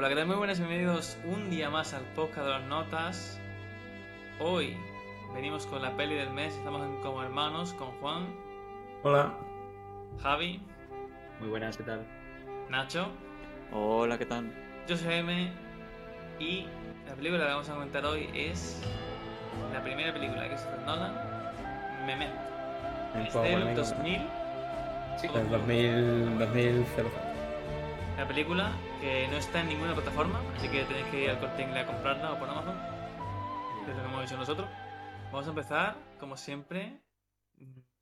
Hola, ¿qué tal? Muy buenas, bienvenidos un día más al podcast de las notas. Hoy venimos con la peli del mes, estamos en como hermanos con Juan, Hola. Javi, Muy buenas, ¿qué tal? Nacho, Hola, ¿qué tal? yo soy M y la película que vamos a comentar hoy es la primera película que Christopher Nolan, Memento. Es del polémico. 2000, Sí, del 2000, 2000 la película que no está en ninguna plataforma, así que tenéis que ir al corte inglés a comprarla o por Amazon. es lo que hemos hecho nosotros. Vamos a empezar, como siempre,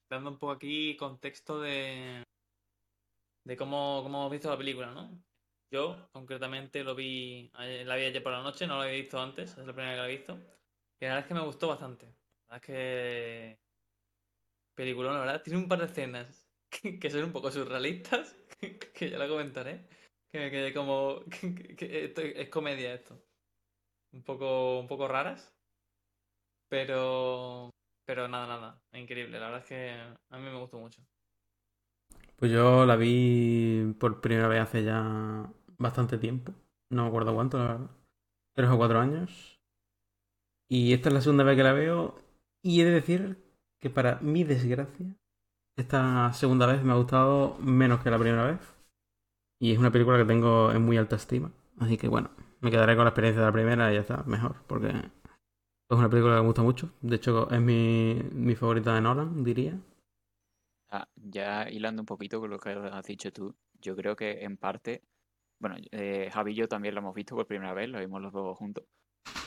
dando un poco aquí contexto de, de cómo, cómo hemos visto la película, ¿no? Yo, concretamente, lo vi, ayer- la vi ayer por la noche, no la había visto antes, es la primera que la he visto. Y la verdad es que me gustó bastante. La verdad es que. Peliculón, la verdad. Tiene un par de escenas que, que son un poco surrealistas, que ya lo comentaré. Que me como. que- que esto es comedia esto. Un poco, un poco raras. Pero. Pero nada, nada. Increíble. La verdad es que a mí me gustó mucho. Pues yo la vi por primera vez hace ya bastante tiempo. No me acuerdo cuánto, la verdad. Tres o cuatro años. Y esta es la segunda vez que la veo. Y he de decir que para mi desgracia, esta segunda vez me ha gustado menos que la primera vez. Y es una película que tengo en muy alta estima. Así que bueno, me quedaré con la experiencia de la primera y ya está, mejor. Porque es una película que me gusta mucho. De hecho, es mi, mi favorita de Nolan, diría. Ah, ya hilando un poquito con lo que has dicho tú, yo creo que en parte, bueno, eh, Javi y yo también lo hemos visto por primera vez, lo vimos los dos juntos.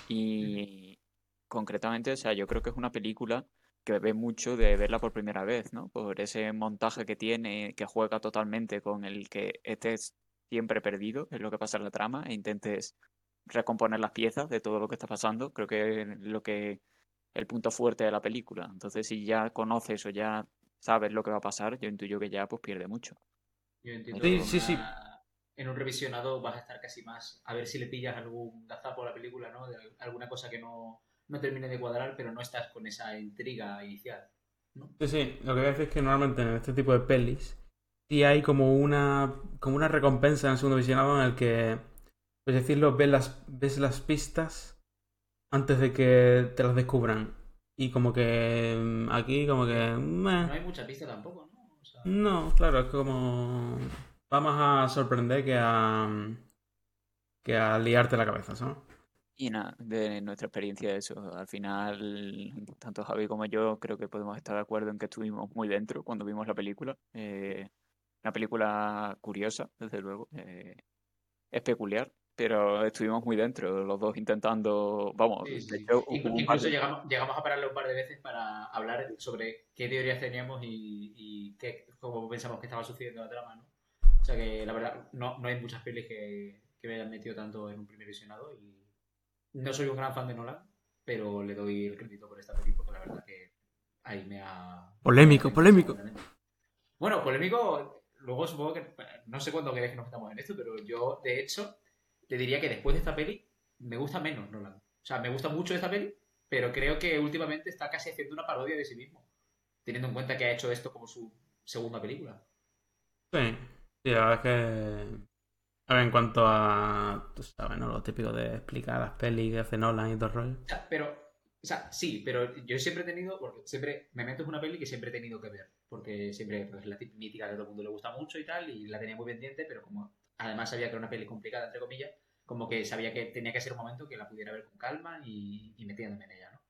Y concretamente, o sea, yo creo que es una película que bebe mucho de verla por primera vez, ¿no? Por ese montaje que tiene, que juega totalmente con el que estés siempre perdido en lo que pasa en la trama e intentes recomponer las piezas de todo lo que está pasando. Creo que es lo que el punto fuerte de la película. Entonces, si ya conoces o ya sabes lo que va a pasar, yo intuyo que ya pues pierde mucho. Yo entiendo Sí, que sí, sí. una- en un revisionado vas a estar casi más a ver si le pillas algún gazapo a la película, ¿no? De alguna cosa que no, no termine de cuadrar, pero no estás con esa intriga inicial, ¿no? Sí, sí, lo que voy a decir es que normalmente en este tipo de pelis sí hay como una como una recompensa en el segundo visionado en el que, pues decirlo, ves las, ves las pistas antes de que te las descubran. Y como que mm, aquí como que... meh. No hay mucha pista tampoco, ¿no? O sea, No, claro, es como... Va más a sorprender que a... que a liarte la cabeza, ¿sabes? Y nada, de nuestra experiencia eso, al final, tanto Javi como yo creo que podemos estar de acuerdo en que estuvimos muy dentro cuando vimos la película. Eh, una película curiosa, desde luego. eh, es peculiar, pero estuvimos muy dentro, los dos intentando, vamos, sí, sí, hecho, Incluso de- llegamos, llegamos a pararle un par de veces para hablar sobre qué teorías teníamos y, y qué, cómo pensamos que estaba sucediendo la trama, ¿no? O sea que la verdad, no, no hay muchas pelis que, que me hayan metido tanto en un primer visionado y no soy un gran fan de Nolan, pero le doy el crédito por esta película porque la verdad que ahí me ha... Polémico, me ha polémico. Bueno, polémico, luego supongo que... No sé cuándo queréis que nos metamos en esto, pero yo, de hecho, te diría que después de esta peli me gusta menos Nolan. O sea, me gusta mucho esta peli, pero creo que últimamente está casi haciendo una parodia de sí mismo, teniendo en cuenta que ha hecho esto como su segunda película. Sí, sí, la verdad es que. A ver, en cuanto a. Tú sabes, ¿no? Lo típico de explicar las pelis que hace Nolan y todo el rollo. Pero, o sea, sí, pero yo siempre he tenido, porque siempre, Memento es una peli que siempre he tenido que ver, porque siempre pues, es la mítica que a todo el mundo le gusta mucho y tal, y la tenía muy pendiente, pero como además sabía que era una peli complicada, entre comillas, como que sabía que tenía que ser un momento que la pudiera ver con calma y, y metiéndome en ella, ¿no?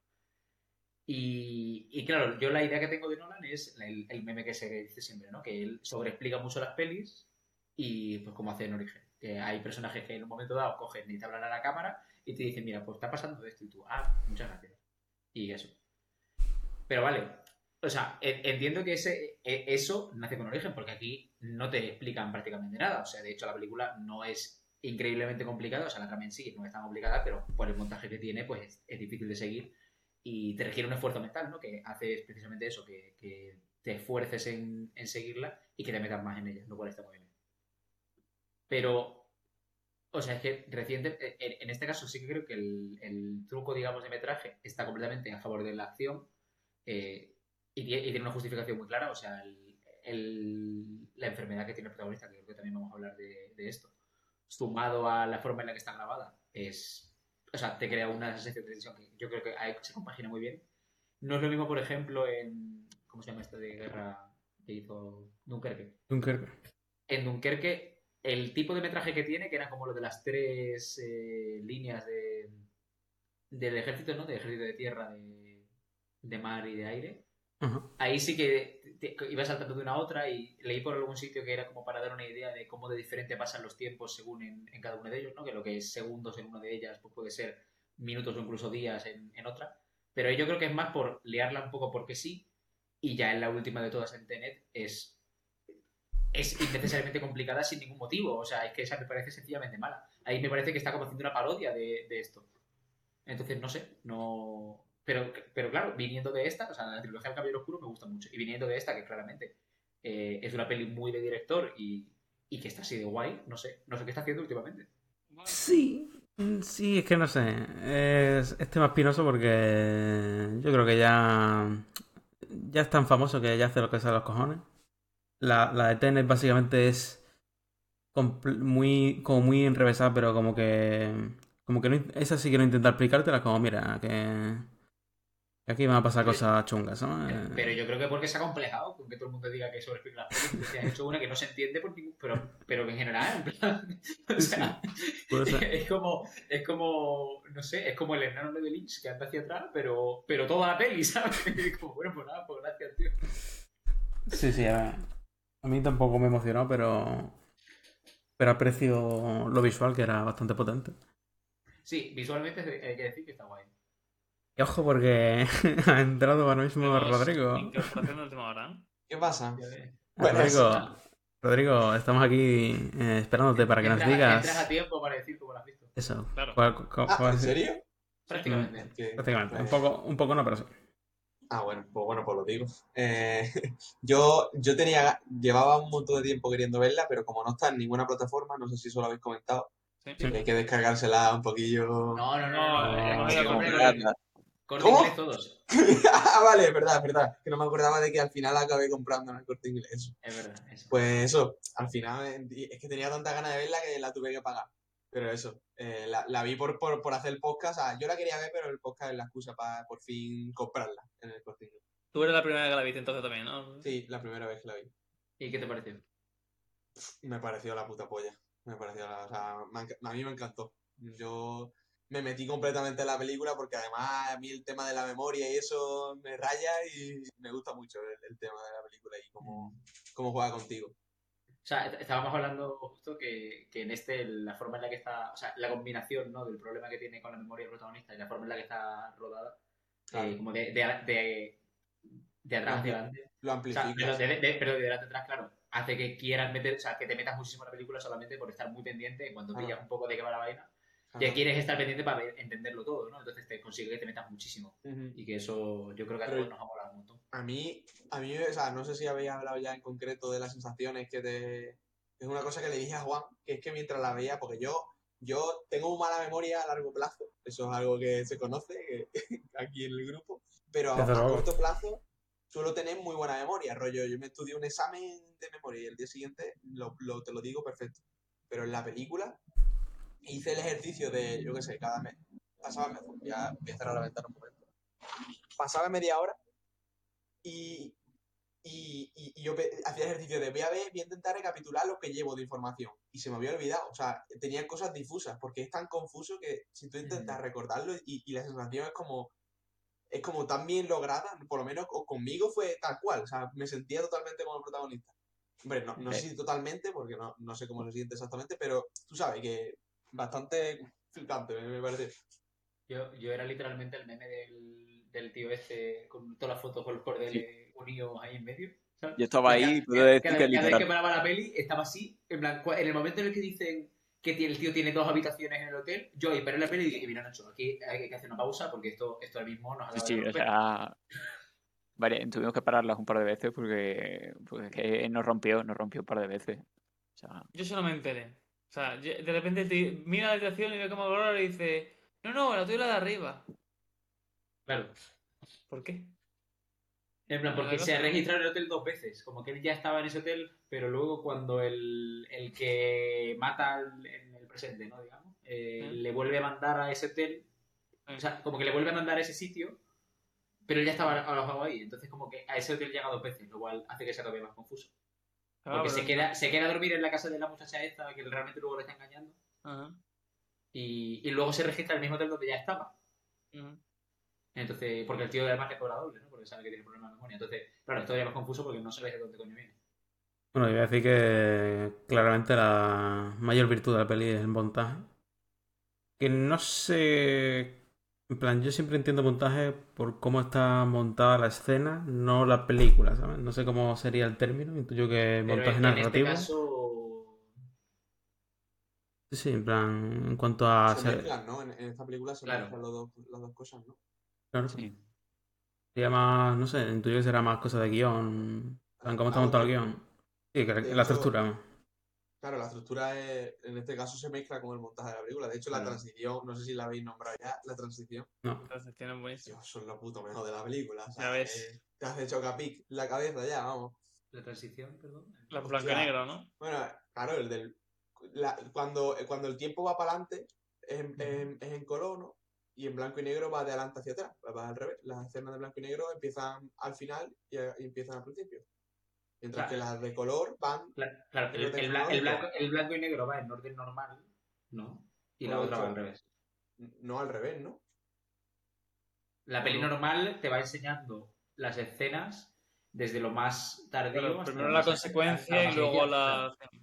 Y, y claro, yo la idea que tengo de Nolan es el, el meme que se dice siempre, ¿no? Que él sobreexplica mucho las pelis y pues como hace en Origen. Que hay personajes que en un momento dado cogen y te hablan a la cámara y te dicen, mira, pues está pasando esto y tú, ah, muchas gracias. Y eso. Pero vale, o sea, en- entiendo que ese, e- eso nace con origen, porque aquí no te explican prácticamente nada. O sea, de hecho, la película no es increíblemente complicada, o sea, la trama en sí no es tan complicada, pero por el montaje que tiene, pues es, difícil de seguir y te requiere un esfuerzo mental, ¿no? Que haces precisamente eso, que, que te esfuerces en, en seguirla y que te metas más en ella, lo cual está muy bien. Pero, o sea, es que reciente, en, en este caso sí que creo que el, el truco, digamos, de metraje está completamente a favor de la acción eh, y, y tiene una justificación muy clara, o sea, el- el- la enfermedad que tiene el protagonista, que creo que también vamos a hablar de, de esto. Sumado a la forma en la que está grabada, es. O sea, te crea una sensación de tensión que yo creo que ahí se compagina muy bien. No es lo mismo, por ejemplo, en. ¿Cómo se llama esto de guerra que hizo Dunkerque? Dunkerque. En Dunkerque, el tipo de metraje que tiene, que era como lo de las tres eh, líneas de, del ejército, ¿no? De ejército de tierra, de, de mar y de aire. Ahí sí que te- te- iba saltando de una a otra y leí por algún sitio que era como para dar una idea de cómo de diferente pasan los tiempos según en, en cada uno de ellos, ¿no? Que lo que es segundos en una de ellas pues puede ser minutos o incluso días en, en otra. Pero yo creo que es más por liarla un poco porque sí y ya en la última de todas en Tenet es es innecesariamente complicada sin ningún motivo. O sea, es que esa me parece sencillamente mala. Ahí me parece que está como haciendo una parodia de, de esto. Entonces, no sé, no... Pero, pero claro, viniendo de esta, o sea, la trilogía del Caballero Oscuro me gusta mucho. Y viniendo de esta, que claramente eh, es una peli muy de director y, y que está así de guay, no sé, no sé qué está haciendo últimamente. Sí, sí, es que no sé. Es, es tema espinoso porque yo creo que ya, ya es tan famoso que ya hace lo que sale a los cojones. La, la de Tenet básicamente es muy, como muy enrevesada, pero como que, como que no, esa sí que no intenta explicártela, como mira, que, que aquí van a pasar cosas chungas, ¿no? Eh, Pero yo creo que porque se ha complejado con que todo el mundo diga que sobreexplica las películas. Que has hecho una que no se entiende por ningún... Pero, pero en general, en plan... O sea, es como, es como, no sé, es como el enano de Lynch que anda hacia atrás, pero, pero toda la peli, ¿sabes? Y como, bueno, pues nada, pues gracias, tío. Sí, sí, a ver. A mí tampoco me emocionó, pero. Pero aprecio lo visual, que era bastante potente. Sí, visualmente hay que decir que está guay. Y ojo, porque ha entrado ahora mismo Tenemos Rodrigo. Incorporación de última hora. ¿Qué pasa? Bueno, Rodrigo, Rodrigo, estamos aquí eh, esperándote para que nos digas. Entras a tiempo para decir cómo lo has visto. Eso. Claro. ¿Cuál- cuál- Ah, ¿en serio? Prácticamente. Prácticamente. Un pues- poco, un poco no, pero sí. Ah, bueno, pues bueno, pues lo digo. Eh, yo, yo tenía, llevaba un montón de tiempo queriendo verla, pero como no está en ninguna plataforma, no sé si eso lo habéis comentado. Sí. Hay que descargársela un poquillo. No, no, no. corte inglés todos. Ah, vale, es verdad, es verdad. Que no me acordaba de que al final acabé comprando en el corte inglés. Es verdad. Eso. Pues eso, al final es que tenía tanta ganas de verla que la tuve que pagar. Pero eso, eh, la, la vi por, por, por hacer el podcast. O sea, yo la quería ver, pero el podcast es la excusa para por fin comprarla en el corte inglés. Tú eres la primera vez que la viste entonces también, ¿no? Sí, la primera vez que la vi. ¿Y qué te pareció? Me pareció la puta polla. Me pareció la, o sea, me a mí me encantó. Yo me metí completamente en la película porque además a mí el tema de la memoria y eso me raya y me gusta mucho el, el tema de la película y cómo, cómo juega contigo. O sea, est- estábamos hablando justo que, que en este, la forma en la que está, o sea, la combinación, ¿no? Del problema que tiene con la memoria del protagonista y la forma en la que está rodada, eh, Claro. como de, de, de, de atrás hacia adelante. Lo O amplifica. sea, pero de, pero de delante atrás, claro, hace que quieras meter, o sea, que te metas muchísimo en la película solamente por estar muy pendiente en cuanto pillas un poco de qué va la vaina. Ya quieres estar pendiente para entenderlo todo, ¿no? Entonces te consigue que te metas muchísimo. Ujú. Y que eso yo creo que a todos nos ha molado un montón. A mí, a mí, o sea, no sé si habéis hablado ya en concreto de las sensaciones que te... Es una cosa que le dije a Juan, que es que mientras la veía, porque yo, yo tengo mala memoria a largo plazo, eso es algo que se conoce que- aquí en el grupo, pero a, a corto plazo suelo tener muy buena memoria, rollo, yo me estudié un examen de memoria y el día siguiente lo, lo- te lo digo perfecto, pero en la película hice el ejercicio de, yo qué sé, cada mes, pasaba, ya voy a cerrar la ventana un momento, pasaba media hora y, y, y- y yo hacía el ejercicio de voy a ver, voy a intentar recapitular lo que llevo de información. Y se me había olvidado, o sea, tenía cosas difusas, porque es tan confuso que si tú intentas Mm. recordarlo y, y la sensación es como, es como tan bien lograda, por lo menos co- conmigo fue tal cual, o sea, me sentía totalmente como el protagonista. Hombre, no, no sé si totalmente, porque no, no sé cómo se siente exactamente, pero tú sabes que bastante flipante, me, me parece. Yo, yo era literalmente el meme del, del tío este con todas las fotos con los cordeles unidos ahí en medio. ¿sabes? Yo estaba Cada- ahí y puedo cada- decir cada, que cada vez que paraba la peli estaba así, en plan, cua- en el momento en el que dicen que el tío tiene dos habitaciones en el hotel, yo ahí paré la peli y dije, mira Nacho, aquí hay que hacer una pausa porque esto, esto ahora mismo nos Sí, acaba sí, o romper". sea. Vale, tuvimos que pararlas un par de veces porque, porque nos rompió, nos rompió un par de veces. O sea, Yo solo me enteré. O sea, de repente te- mira la habitación y ve como Aurora y dice, no, no, la tuya es la de arriba. Claro. ¿Por qué? En plan, Pero porque se registrado en el hotel dos veces. Como que él ya estaba en ese hotel, pero luego cuando el, el que mata al- en el presente, ¿no? Digamos. Eh. Le vuelve a mandar a ese hotel, o sea, como que le vuelve a mandar a ese sitio, pero él ya estaba alojado ahí. Entonces, como que a ese hotel llega dos veces, lo cual hace que sea todavía más confuso. Ah, Porque pero- se, queda, se queda a dormir en la casa de la muchacha esta, que realmente luego le está engañando, Ajá. y, y luego se registra en el mismo hotel donde ya estaba. Entonces, porque el tío además le cobra doble, ¿no? Porque sabe que tiene problemas de memoria. Entonces, claro, es todavía más confuso porque no sabes de dónde coño viene. Bueno, yo voy a decir que claramente la mayor virtud de la peli es el montaje. Que no sé. En plan, yo siempre entiendo montaje por cómo está montada la escena, no la película, ¿sabes? No sé cómo sería el término, intuyo que Pero montaje en, en este narrativo. caso, Sí, sí, en plan, en cuanto a. se ser- mezclan, ¿no? En, en esta película se Claro. mezclan dos, las dos cosas, ¿no? Claro, Sí. sería más, no sé, intuyo que será más cosa de guion. ¿Cómo está Ah, montado el guion? Sí, que la, la hecho- estructura. Claro, la estructura es, en este caso se mezcla con el montaje de la película. De hecho, la transición, no sé si la habéis nombrado ya, la transición, No. Entonces tienen buenísimo. Dios, son lo puto mejor de la película. o sea, Ya ves. eh, te has hecho capic la cabeza ya, vamos. la transición, perdón. La y negro, ¿no? Bueno, claro, el del. la- cuando, cuando el tiempo va para adelante, es en, Ujú. en- es en color, ¿no? Y en blanco y negro va de adelante hacia atrás, va al revés. Las escenas de blanco y negro empiezan al final y, y empiezan al principio. Mientras Claro. que las de color van. Claro, el, blanco, el blanco y negro va en orden normal, ¿no? Y la otra va al revés. No al revés, ¿no? La peli normal te va enseñando las escenas desde lo más tardío primero la consecuencia y luego la. claro.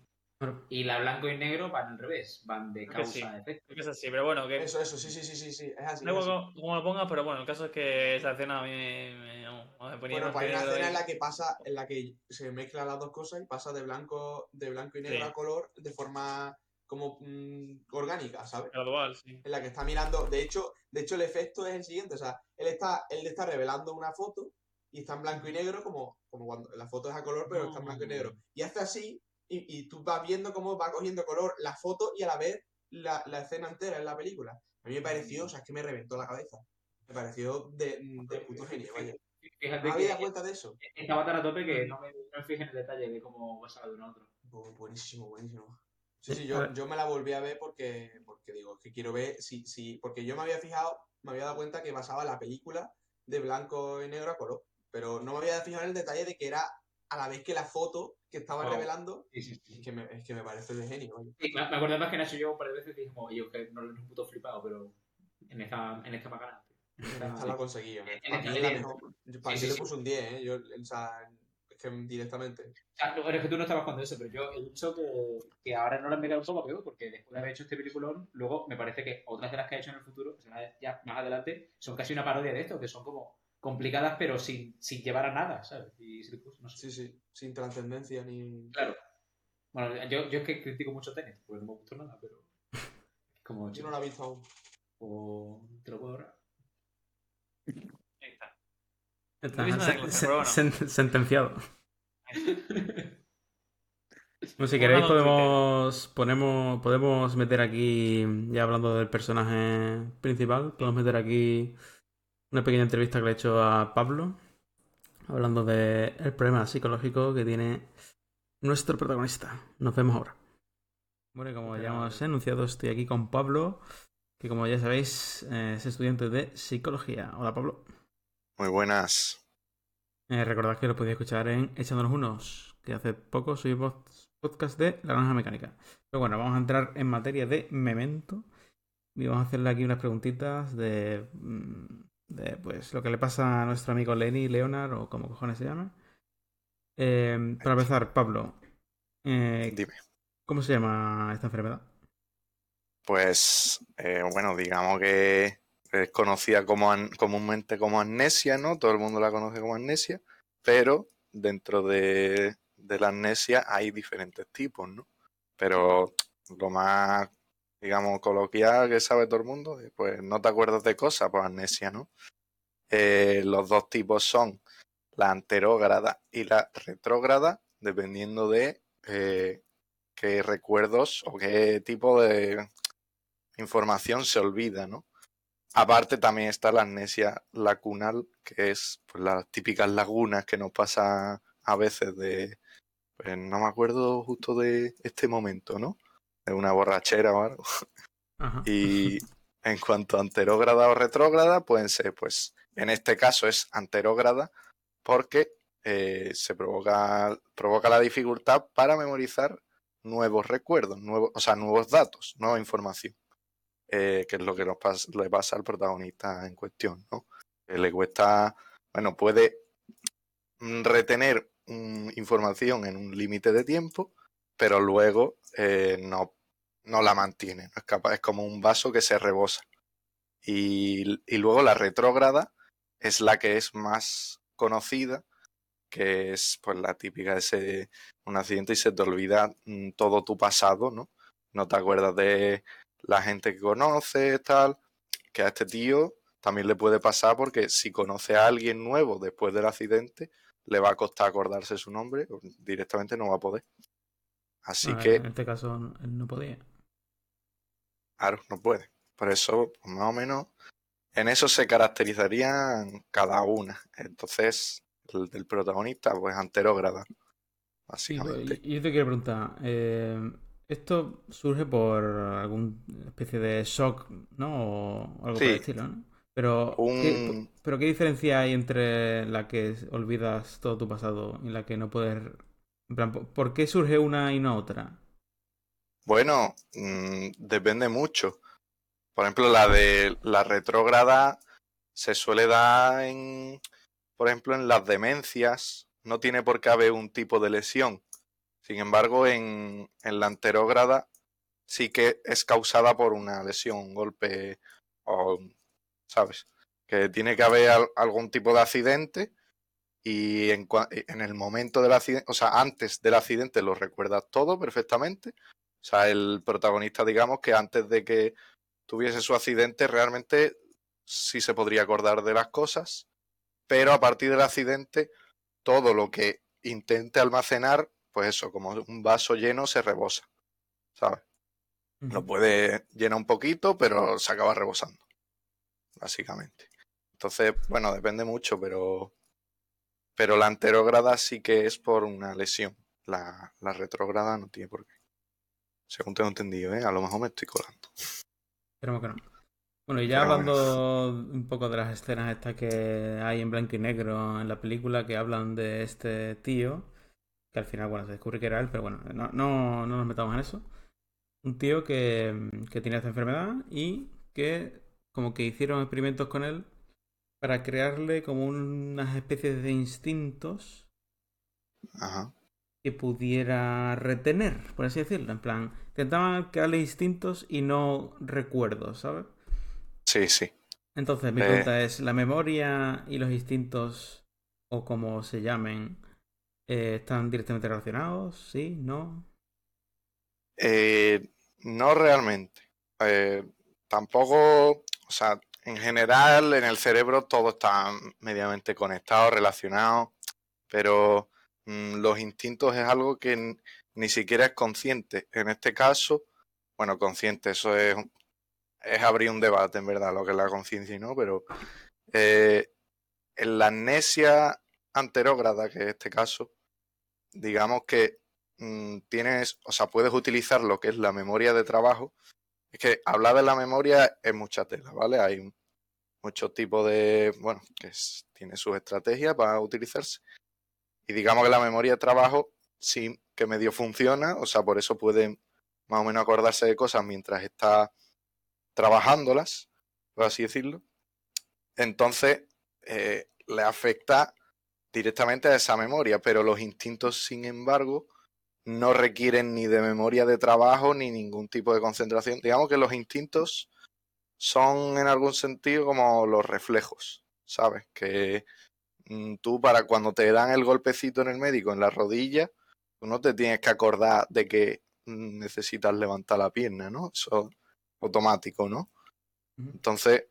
Y la blanco y negro van al revés, van de causa sí. a efecto. Es así, pero bueno, que. Eso, eso, sí, sí, sí, sí, sí. Es así. Es cómo lo pongas, pero bueno, el caso es que esa escena a mí me, me, ponía Bueno, más pues hay una escena en la que pasa, en la que se mezclan las dos cosas y pasa de blanco, de blanco y negro Sí. a color de forma como mm, orgánica, ¿sabes? gradual, sí. En la que está mirando, de hecho, de hecho el efecto es el siguiente, o sea, él está, él está revelando una foto y está en blanco y negro como, como cuando la foto es a color, pero está en blanco y negro. Y hace así, y, y tú vas viendo cómo va cogiendo color la foto y a la vez la, la escena entera en la película. A mí me pareció, o sea, es que me reventó la cabeza. Me pareció de, de puto genio, vaya. Fíjate ¿No que habéis dado cuenta de eso? estaba tan a tope que no me, no me fijé en el detalle de cómo pasaba de uno a otro. Bu- Buenísimo, buenísimo. Sí, sí, yo, ver. yo me la volví a ver porque, porque digo, es que quiero ver si, si, porque yo me había fijado, me había dado cuenta que pasaba la película de blanco y negro a color, pero no me había fijado en el detalle de que era a la vez que la foto que estaba Wow. revelando, Sí, sí, es sí. que me, es que me parece de genio, me acuerdo más que Nacho yo un par de veces dijimos, oye, es que no lo he un puto flipado, pero en esta, en esta bacana. En En esta- la conseguí. En Para mí es la mejor. Yo- Para Sí, mí sí, le sí. puse un 10, ¿eh? Yo, o sea, es que directamente. O sea, no, es que tú no estabas cuando eso, pero yo he dicho que, que ahora no la han pegado un poco peor, porque después de haber hecho este peliculón, luego me parece que otras de las que ha hecho en el futuro, o sea, ya más adelante, son casi una parodia de esto, que son como complicadas pero sin, sin llevar a nada, ¿sabes? Y pues, no sé. Sí, sí, sin trascendencia ni... Claro. Bueno, yo, yo es que critico mucho Tenet, porque no me gustó nada, pero... Como Yo no la he visto aún. O te lo puedo ahorrar. Ahí está. Está, sen- sen- bueno. sen- sentenciado. Bueno, si queréis podemos, ponemos, podemos meter aquí, ya hablando del personaje principal, podemos meter aquí una pequeña entrevista que le he hecho a Pablo, hablando del problema psicológico que tiene nuestro protagonista. Nos vemos ahora. Bueno, y como ya hemos anunciado, estoy aquí con Pablo, que como ya sabéis, eh, es estudiante de psicología. Hola Pablo. Muy buenas. Eh, recordad que lo podéis escuchar en Echándonos Unos, que hace poco subimos podcast de La Granja Mecánica. Pero bueno, vamos a entrar en materia de Memento. Y vamos a hacerle aquí unas preguntitas de, pues lo que le pasa a nuestro amigo Lenny Leonard, o como cojones se llama. Eh, para empezar, Pablo, eh, Dime. ¿cómo se llama esta enfermedad? Pues, eh, bueno, digamos que es conocida como comúnmente como amnesia, ¿no? Todo el mundo la conoce como amnesia, pero dentro de, de la amnesia hay diferentes tipos, ¿no? Pero lo más, digamos, coloquial que sabe todo el mundo, pues no te acuerdas de cosas, pues amnesia, ¿no? Eh, los dos tipos son la anterógrada y la retrógrada, dependiendo de eh, qué recuerdos o qué tipo de información se olvida, ¿no? Aparte también está la amnesia lacunal, que es pues, las típicas lagunas que nos pasa a veces de, pues no me acuerdo justo de este momento, ¿no? De una borrachera o algo. Ajá. Y en cuanto a anterógrada o retrógrada, pueden ser, pues, en este caso es anterógrada porque eh, se provoca, provoca la dificultad para memorizar nuevos recuerdos, nuevos, o sea, nuevos datos, nueva información, eh, que es lo que nos pas- le pasa al protagonista en cuestión, ¿no? Que le cuesta, bueno, puede mm, retener mm, información en un límite de tiempo, pero luego eh, no, no la mantiene, es capaz, es como un vaso que se rebosa. Y, y luego la retrógrada es la que es más conocida, que es pues la típica de ese un accidente y se te olvida mm, todo tu pasado, ¿no? No te acuerdas de la gente que conoces, tal, que a este tío también le puede pasar porque si conoce a alguien nuevo después del accidente, le va a costar acordarse su nombre, directamente no va a poder. Así Bueno, que, En este caso él no podía. claro, no puede. Por eso, pues, más o menos, en eso se caracterizarían cada una. Entonces, el del protagonista, pues anterógrada, Sí, pues, básicamente. y yo te quiero preguntar, eh, ¿esto surge por alguna especie de shock, ¿no? O algo por el Sí. estilo, ¿no? Pero, ¿qué, Un- pero ¿qué diferencia hay entre la que olvidas todo tu pasado y la que no puedes... En plan, ¿por- ¿por qué surge una y no otra? Bueno, mm, depende mucho. Por ejemplo, la de la retrógrada se suele dar en, por ejemplo, en las demencias. No tiene por qué haber un tipo de lesión. Sin embargo, en, la anterógrada sí que es causada por una lesión, un golpe, o, ¿sabes? Que tiene que haber al- algún tipo de accidente y en, el momento del accidente, o sea, antes del accidente lo recuerdas todo perfectamente. O sea, el protagonista, digamos que antes de que tuviese su accidente, realmente sí se podría acordar de las cosas, pero a partir del accidente, todo lo que intente almacenar, pues eso, como un vaso lleno, se rebosa, ¿sabes? Lo puede llenar un poquito, pero se acaba rebosando, básicamente. Entonces, bueno, depende mucho, pero, pero la anterógrada sí que es por una lesión. La, la retrógrada no tiene por qué. Según tengo entendido, ¿eh? A lo mejor me estoy colando. Esperemos que no. Bueno, y ya Pero hablando un poco de las escenas estas que hay en blanco y negro en la película que hablan de este tío, que al final, bueno, se descubre que era él, pero bueno, no, no, no nos metamos en eso. Un tío que, que tiene esta enfermedad y que como que hicieron experimentos con él para crearle como unas especies de instintos Ajá. que pudiera retener, por así decirlo. En plan, intentaban crearle instintos y no recuerdos, ¿sabes? Sí, sí. Entonces, mi Eh. pregunta es, ¿la memoria y los instintos, o como se llamen, eh, están directamente relacionados? ¿Sí? ¿No? Eh, no realmente. Eh, tampoco, o sea, en general en el cerebro todo está mediamente conectado, relacionado, pero mm, los instintos es algo que ni siquiera es consciente. En este caso, bueno, consciente, eso es, es abrir un debate, en verdad, lo que es la conciencia y no, pero eh, en la amnesia anterógrada, que es este caso, digamos que mm, tienes, o sea, puedes utilizar lo que es la memoria de trabajo. Es que hablar de la memoria es mucha tela, ¿vale? Hay muchos tipos de, bueno, que tiene sus estrategias para utilizarse. Y digamos que la memoria de trabajo sí que medio funciona, o sea, por eso pueden más o menos acordarse de cosas mientras está trabajándolas, por así decirlo. Entonces, eh, le afecta directamente a esa memoria, pero los instintos, sin embargo, no requieren ni de memoria de trabajo ni ningún tipo de concentración. Digamos que los instintos son en algún sentido como los reflejos, ¿sabes? Que mm, tú para cuando te dan el golpecito en el médico en la rodilla, tú no te tienes que acordar de que mm, necesitas levantar la pierna, ¿no? Eso es automático, ¿no? Entonces,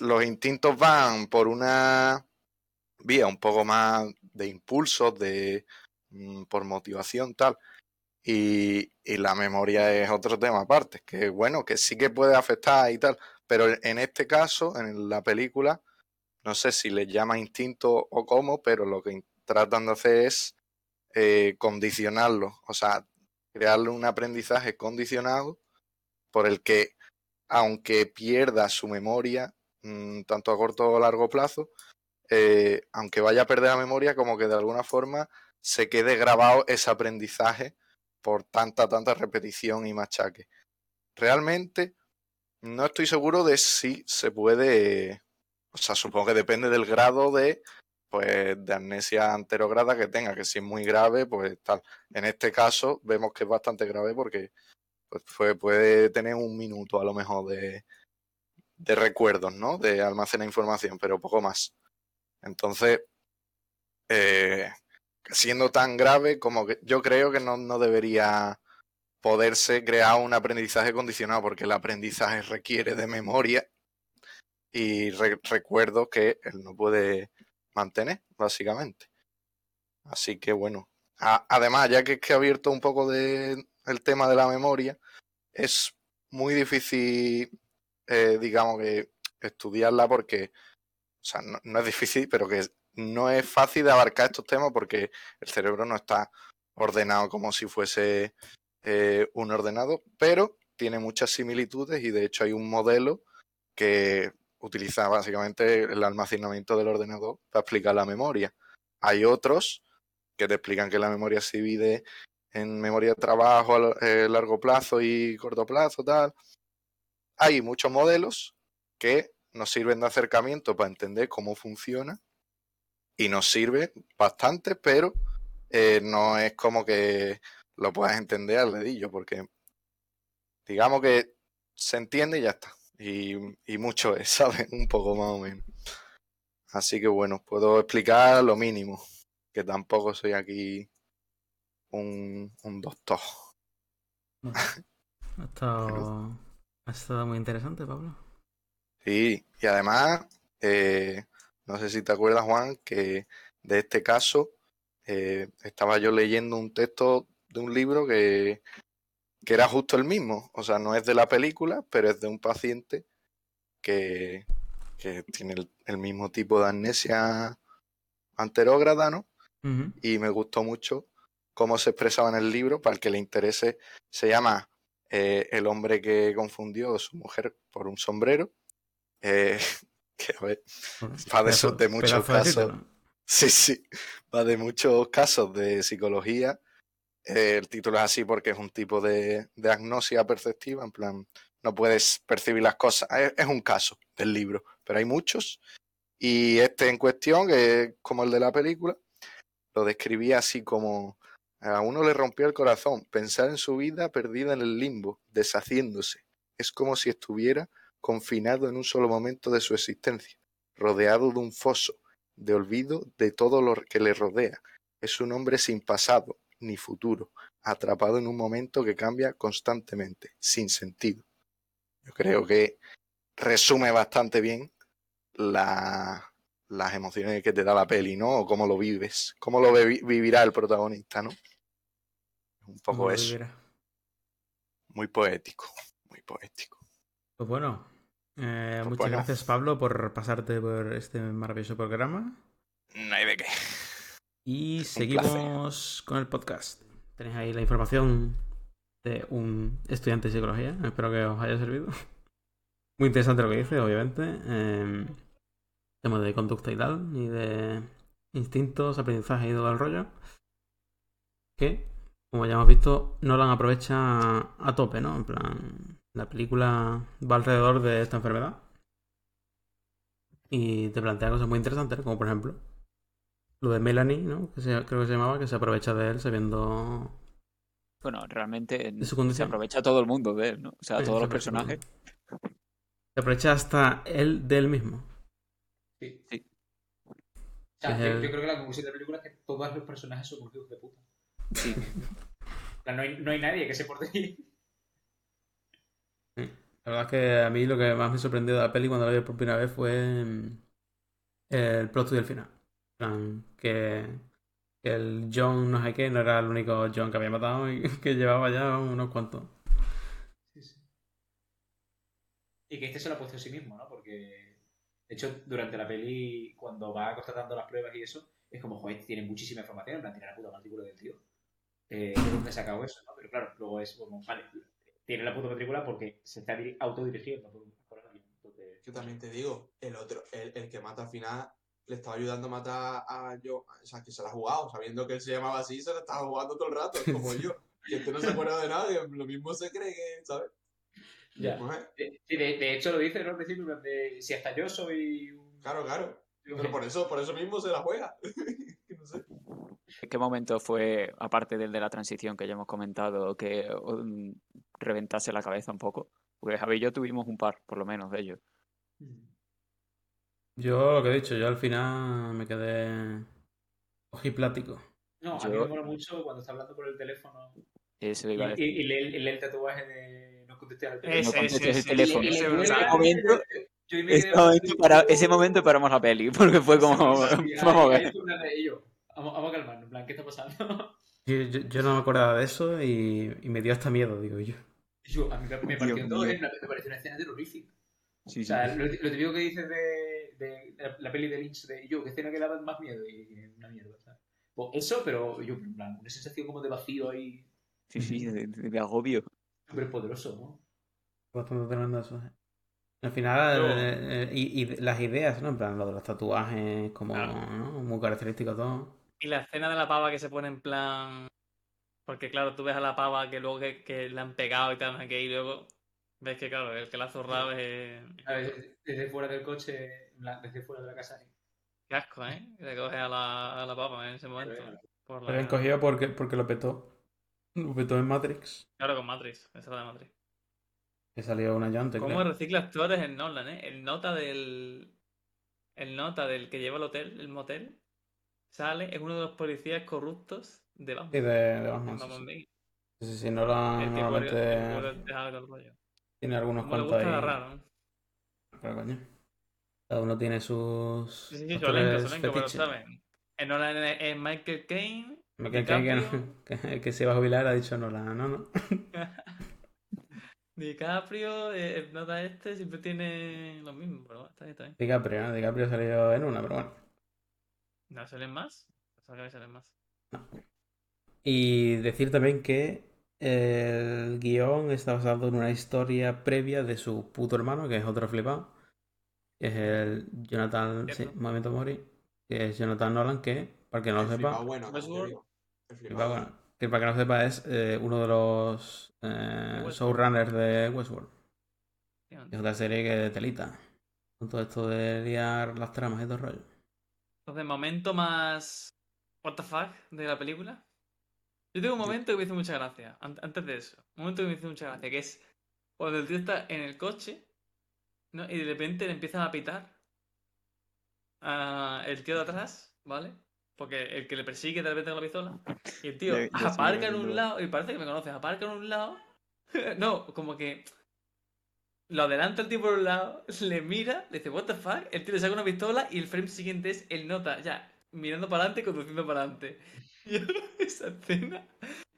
los instintos van por una vía un poco más de impulsos, de por motivación, tal. Y, y la memoria es otro tema aparte, que bueno, que sí que puede afectar y tal, pero en este caso, en la película, no sé si les llama instinto o cómo, pero lo que tratan de hacer es eh, condicionarlo, o sea, crearle un aprendizaje condicionado por el que, aunque pierda su memoria, mm, tanto a corto o largo plazo, eh, aunque vaya a perder la memoria, como que de alguna forma se quede grabado ese aprendizaje por tanta, tanta repetición y machaque. Realmente no estoy seguro de si se puede, o sea, supongo que depende del grado de, pues, de amnesia anterograda que tenga, que si es muy grave, pues tal. En este caso vemos que es bastante grave porque pues, fue- puede tener un minuto a lo mejor de, de recuerdos, ¿no? De almacenar información, pero poco más. Entonces, eh, siendo tan grave como que yo creo que no, debería poderse crear un aprendizaje condicionado, porque el aprendizaje requiere de memoria y re- recuerdos que él no puede mantener, básicamente. Así que bueno, además, ya que, que he abierto un poco de el tema de la memoria, es muy difícil, eh, digamos que estudiarla porque, o sea, no es difícil, pero que no es fácil de abarcar estos temas porque el cerebro no está ordenado como si fuese eh, un ordenado, pero tiene muchas similitudes y de hecho hay un modelo que utiliza básicamente el almacenamiento del ordenador para explicar la memoria. Hay otros que te explican que la memoria se divide en memoria de trabajo a eh, largo plazo y corto plazo, tal. Hay muchos modelos que nos sirven de acercamiento para entender cómo funciona y nos sirve bastante, pero eh, no es como que lo puedas entender al dedillo, porque digamos que se entiende y ya está. Y, y mucho es, ¿sabes? Un poco más o menos. Así que bueno, puedo explicar lo mínimo, que tampoco soy aquí un, un doctor. Ha estado, ha estado muy interesante, Pablo. Sí, y además, eh, no sé si te acuerdas, Juan, que de este caso eh, estaba yo leyendo un texto de un libro que, que era justo el mismo. O sea, no es de la película, pero es de un paciente que, que tiene el, el mismo tipo de amnesia anterógrada, ¿no? Y me gustó mucho cómo se expresaba en el libro. Para el que le interese, se llama eh, El hombre que confundió a su mujer por un sombrero. Eh, que a ver, Va de eso- de muchos casos. sí, sí, va de muchos casos de psicología. Eh, el título es así porque es un tipo de, de agnosia perceptiva, en plan, no puedes percibir las cosas. Es, es un caso del libro, pero hay muchos. Y este en cuestión, que es como el de la película, lo describía así como a uno le rompió el corazón pensar en su vida perdida en el limbo, deshaciéndose. Es como si estuviera confinado en un solo momento de su existencia, rodeado de un foso, de olvido de todo lo que le rodea. Es un hombre sin pasado ni futuro, atrapado en un momento que cambia constantemente, sin sentido. Yo creo que resume bastante bien la, las emociones que te da la peli, ¿no? O cómo lo vives, cómo lo vi- vivirá el protagonista, ¿no? Un poco eso, muy poético, muy poético. Pues bueno, eh, Pues muchas bueno. gracias, Pablo, por pasarte por este maravilloso programa. No hay de qué. Y seguimos con el podcast. Tenéis ahí la información de un estudiante de psicología. Espero que os haya servido. Muy interesante lo que dice, obviamente. Eh, tema de conducta y tal, y de instintos, aprendizaje y todo el rollo. Que, como ya hemos visto, Nolan aprovecha a tope, ¿no? En plan, la película va alrededor de esta enfermedad. Y te plantea cosas muy interesantes, como por ejemplo lo de Melanie, ¿no? Que se- creo que se llamaba, que se aprovecha de él sabiendo Bueno, realmente de su se aprovecha todo el mundo de él, ¿no? O sea, Sí, todos se los personajes. Se aprovecha hasta él de él mismo. Sí. Sí. O sea, yo, el- yo creo que la conclusión de la película es que todos los personajes son hijos de puta. Sí. O sea, no, hay, no hay nadie que se porte bien. La verdad es que a mí lo que más me sorprendió de la peli cuando la vi por primera vez fue mm, el plot del final. Que, el John no sé qué no era el único John que había matado y que llevaba ya unos cuantos. Sí, sí. Y que este se lo ha puesto a sí mismo, ¿no? Porque, de hecho, durante la peli, cuando va constatando las pruebas y eso, es como, joder, tiene muchísima información, en plan, tiene la puta partícula del tío. eh, de dónde he sacado eso, ¿no? Pero claro, luego es como, vale, tiene la puta matrícula porque se está diri- autodirigiendo por, por alguien. Entonces, Yo también te digo, el otro, el, el que mata al final, le estaba ayudando a matar a yo, o sea, que se la ha jugado, sabiendo que él se llamaba así, se la estaba jugando todo el rato, como yo. Y este no se acuerda de nada, y lo mismo se cree que, ¿sabes? ya. De, sí, de- de hecho lo dice, ¿no? Plan de, si hasta yo soy un... Claro, claro. Pero por eso, por eso mismo se la juega. Que no sé. ¿Qué momento fue, aparte del de la transición que ya hemos comentado, que reventase la cabeza un poco? Porque Javi y yo tuvimos un par, por lo menos, de ellos. Yo lo que he dicho, yo al final me quedé ojiplático. No, a mí me mola mucho cuando está hablando por el teléfono Eso y, iba a decir. y- y lee, y lee el tatuaje de no contestes al No teléfono. Ese, contestes ese, el ese, teléfono. ese, Ese momento- yo me Ese momento, para, ese momento paramos la peli, porque fue como... Sí, sí, vamos a ver. Vamos, vamos a calmarnos, en plan, ¿qué está pasando? Yo, yo- yo no me acordaba de eso y, y me dio hasta miedo, digo yo. Yo, a mí me, pareció, Dios todo, mío. me pareció una escena terrorífica. Sí, O sí. sea, lo, lo típico que dices de, de la, la peli de Lynch de yo, que escena que daba más miedo y una mierda, ¿sabes? Pues eso, pero yo, en plan, una sensación como de vacío ahí, Sí, sí, de, de- de agobio. súper poderoso, ¿no? Bastante tremendo eso. eh. Al final, eh, eh, y, y las ideas, ¿no? En plan, lo de los tatuajes, como, Claro. ¿no? Muy característico todo. Y la escena de la pava que se pone en plan. Porque claro, tú ves a la pava que luego que, que le han pegado y tal, qué, y luego ves que claro, el que la ha zurrado es. Desde fuera del coche, desde fuera de la casa. Qué asco, ¿eh? Que le coges a la, a la pava en ese momento. Por Lo la- cogido porque, porque lo petó. Lo petó en Matrix. Claro, con Matrix, esa es la de Matrix. Que salió una llanta. ¿Cómo creo. recicla actores en Nolan, eh? El nota del. El nota del que lleva el hotel, el motel, sale, es uno de los policías corruptos de Batman. Sí, de, de Batman. Batman sí. Sí, sí, sí, no lo El normalmente rollo. tiene algunos cuantos ahí. agarrar, ¿no? Pero coño. Cada uno tiene sus. Sí, sí, sí, elenco, pero saben. En Nolan es es Michael Caine. Me que, que, no- que que se iba a jubilar ha dicho no, la, no, no. DiCaprio, eh, el nota este, siempre tiene lo mismo, pero está bien, está bien. DiCaprio, ¿no? DiCaprio salió en una, pero bueno. ¿No salen más? Que salen más. Y decir también que el guion está basado en una historia previa de su puto hermano, que es otro flipado, que es el Jonathan, sí. Momento Mori, que es Jonathan Nolan, que, para el que no lo sepa, flipado bueno. El flipado, flipado bueno, que para que no lo sepa es eh, uno de los eh, showrunners de Westworld. Es otra serie que telita. Con todo esto de liar las tramas y todo el rollo. Entonces, momento más. ¿What the fuck? de la película. Yo tengo un momento que me hizo mucha gracia. an- Antes de eso. Un momento que me hizo mucha gracia. Que es cuando el tío está en el coche. ¿no? Y de repente le empiezan a pitar. a el tío de atrás, ¿vale? Porque el que le persigue de repente con la pistola. Y el tío aparca en un lado. Y parece que me conoces. Aparca en un lado. no, como que. Lo adelanta el tío por un lado, le mira, le dice, ¿What the fuck? El tío le saca una pistola y el frame siguiente es el nota, ya, mirando para adelante, conduciendo para adelante. Esa escena,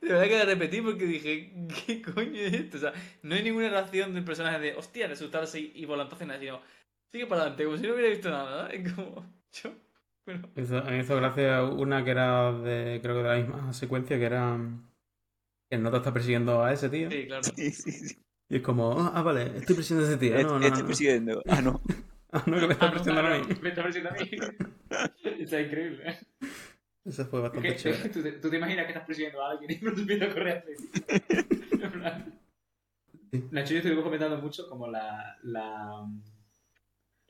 de verdad que la repetí porque dije, ¿qué coño es esto? O sea, no hay ninguna reacción del personaje de, hostia, de asustarse y, y volantazo nada, sino, sigue para adelante, como si no hubiera visto nada, ¿no? Es como, yo, bueno, Hizo- a mí me hizo gracia una que era de, creo que de la misma secuencia, que era que el nota está persiguiendo a ese tío. sí, claro. Sí, sí, sí. Y es como, ah, vale, estoy persiguiendo a ese tío. Est- No, no, Estoy no. persiguiendo. Ah, no. Ah, no, que me está Ah, no, persiguiendo a claro. mí. Me está pareciendo a mí. Está increíble. ¿eh? Eso fue bastante que, chévere. ¿tú, te, tú te imaginas que estás persiguiendo a alguien y plan- Sí. Nacho y yo estuvimos comentando mucho como la, la,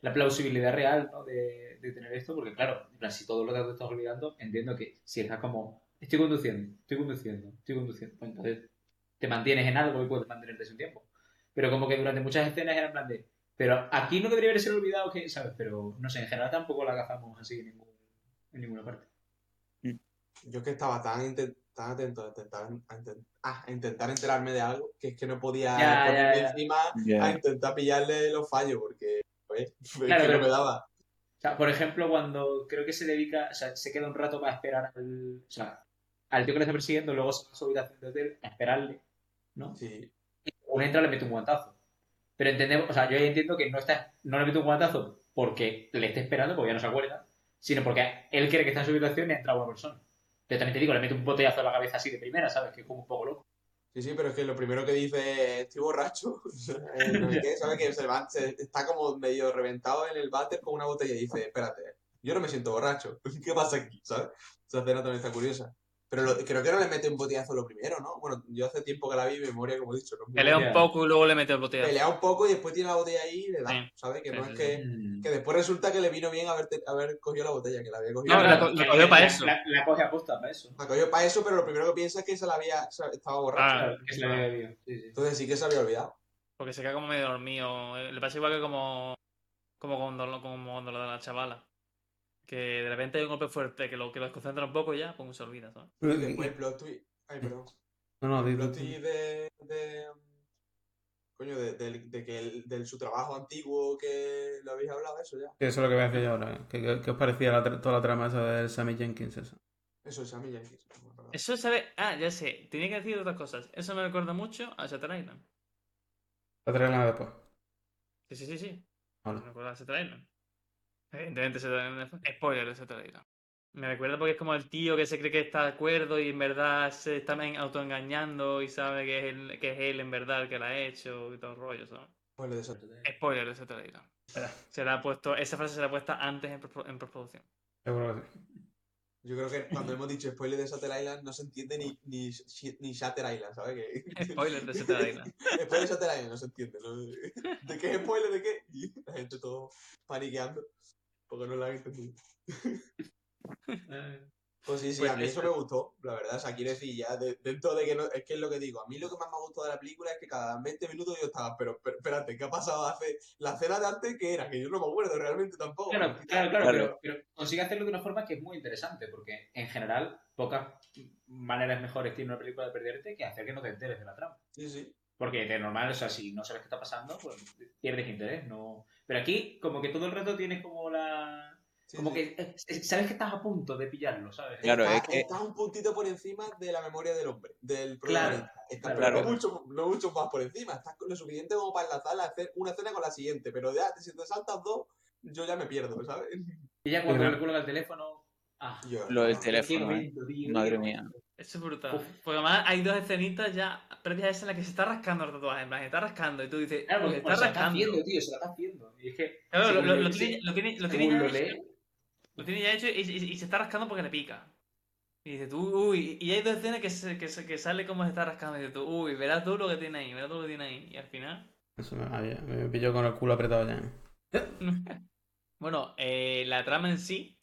la plausibilidad real ¿no? de, de tener esto, porque claro, si todo lo que te estás olvidando, entiendo que si estás como, estoy conduciendo, estoy conduciendo, estoy conduciendo, pues entonces te mantienes en algo y puedes mantenerte ese tiempo. Pero como que durante muchas escenas era en plan de, pero aquí no debería haber sido olvidado que, ¿sabes? Pero no sé, en general tampoco la agafamos así en, ningún- en ninguna parte. Yo es que estaba tan, tan atento a intentar, a, inten- ah, a intentar enterarme de algo que es que no podía Ya, ponerme ya, ya. encima a intentar pillarle los fallos porque pues, es Claro, que no pero- me daba. O sea, por ejemplo, cuando creo que se dedica, o sea, se queda un rato para esperar al, o sea, al tío que le está persiguiendo, luego se va a su habitación de hotel a esperarle, ¿no? Sí. Uno entra y le mete un guantazo. Pero entendemos, o sea, yo entiendo que no está, no le mete un guantazo porque le esté esperando, porque ya no se acuerda, sino porque él quiere que esté en su habitación y ha entrado una persona. Pero también te digo, le mete un botellazo a la cabeza así de primera, ¿sabes? Que es como un poco loco. Sí, sí, pero es que lo primero que dice es, estoy borracho. ¿sabes? Que se, va- se- está como medio reventado en el váter con una botella y dice, espérate, yo no me siento borracho. ¿Qué pasa aquí? ¿Sabes? Esa escena también está curiosa. Pero lo- creo que no le mete un botellazo lo primero, ¿no? Bueno, yo hace tiempo que la vi, memoria, como he dicho. No Pelea un poco y luego le mete el botellazo. Pelea un poco y después tiene la botella ahí y le da, Sí. ¿sabes? Que no Sí, es que, Mm. que después resulta que le vino bien haber, te- haber cogido la botella, que la había cogido. No, la co- la cogió para eso. La, la coge aposta para eso. La cogió para eso, pero lo primero que piensa es que se la había, se- estaba borracho. Ah, Claro, que se le había bebido. Sí, sí. Entonces sí que se había olvidado. Porque se queda como medio dormido. Eh, Le pasa igual que como. Como cuando, lo- como cuando lo de la chavala. Que de repente hay un golpe fuerte que lo, que lo desconcentra un poco y ya, pues se olvida, ¿sabes? Y después el plot twist. Ay, perdón. No, no, El plot twist de. de coño, de, de- de que el, de su trabajo antiguo que lo habéis hablado, eso ya. que eso es lo que voy a decir yo ahora. ¿eh? ¿Qué, qué- qué os parecía la toda la trama esa del Sammy Jenkins? Eso? Eso es Sammy Jenkins. no me acordaba. Eso sabe. Ah, ya sé. Tenía que decir otras cosas. Eso me recuerda mucho a Shutter Island. La traerán después. Sí, sí, sí, sí. Vale. Me recuerda a Shutter Island. Evidentemente, Island. Spoiler de Shutter Island. Me recuerda porque es como el tío que se cree que está de acuerdo y en verdad se está en- autoengañando y sabe que es, él, que es él en verdad el que la ha hecho y todo el rollo, ¿sabes? Lo de eso. Spoiler de Shutter Island. Será puesto, esa frase será puesta antes en, en postproducción. Seguro que sí. Yo creo que cuando hemos dicho spoiler de Shutter Island no se entiende ni, ni, Shutter Island, ¿sabes? Que... Spoiler de Shutter Island. spoiler de Shutter Island no se entiende. ¿no? ¿De qué es spoiler de qué? Y la gente todo paniqueando porque no lo han entendido. Pues sí, sí, Pues a mí eso eso- me gustó, la verdad. O sea, quiero decir, ya de- dentro de que no, es que es lo que digo. A mí lo que más me ha gustado de la película es que cada 20 minutos yo estaba, pero, pero espérate, ¿qué ha pasado hace la cena de antes? ¿Qué era? Que yo no me acuerdo realmente tampoco. Claro, claro, claro, Claro. Pero, pero consigue hacerlo de una forma que es muy interesante, porque en general pocas maneras mejores tiene una película de perderte que hacer que no te enteres de la trama. Sí, sí. Porque de normal, o sea, si no sabes qué está pasando, pues pierdes interés. no Pero aquí, como que todo el rato tienes como la... sí, como sí. que eh, eh, sabes que estás a punto de pillarlo, ¿sabes? Claro, está, es que- está un puntito por encima de la memoria del hombre, del claro, pero claro. No, mucho, no mucho más por encima. Está lo suficiente como para enlazar hacer una escena con la siguiente. Pero ya, si te saltas dos, yo ya me pierdo, ¿sabes? Y ya cuando cuelga el teléfono... Ah, Yo- Lo del no, teléfono, ¿eh? momento, tío, Madre mía. Eso es brutal. Uf. Porque además hay dos escenitas ya previas a esa en la que se está rascando el tatuaje. En plan, se está rascando y tú dices, Claro, "Uy, porque se está se la está rascando. haciendo, tío, se la está haciendo. Y es que... Claro, lo, tiene, lo tiene, lo tiene ya hecho, lo tiene ya hecho y, y- y se está rascando porque le pica. Y dices tú, uy, y hay dos escenas que, se- que, se- que sale como se está rascando y dices tú, uy, verás tú lo que tiene ahí, verás tú lo que tiene ahí. Y al final... Eso me, me, me pilló con el culo apretado ya. Bueno, eh, la trama en sí,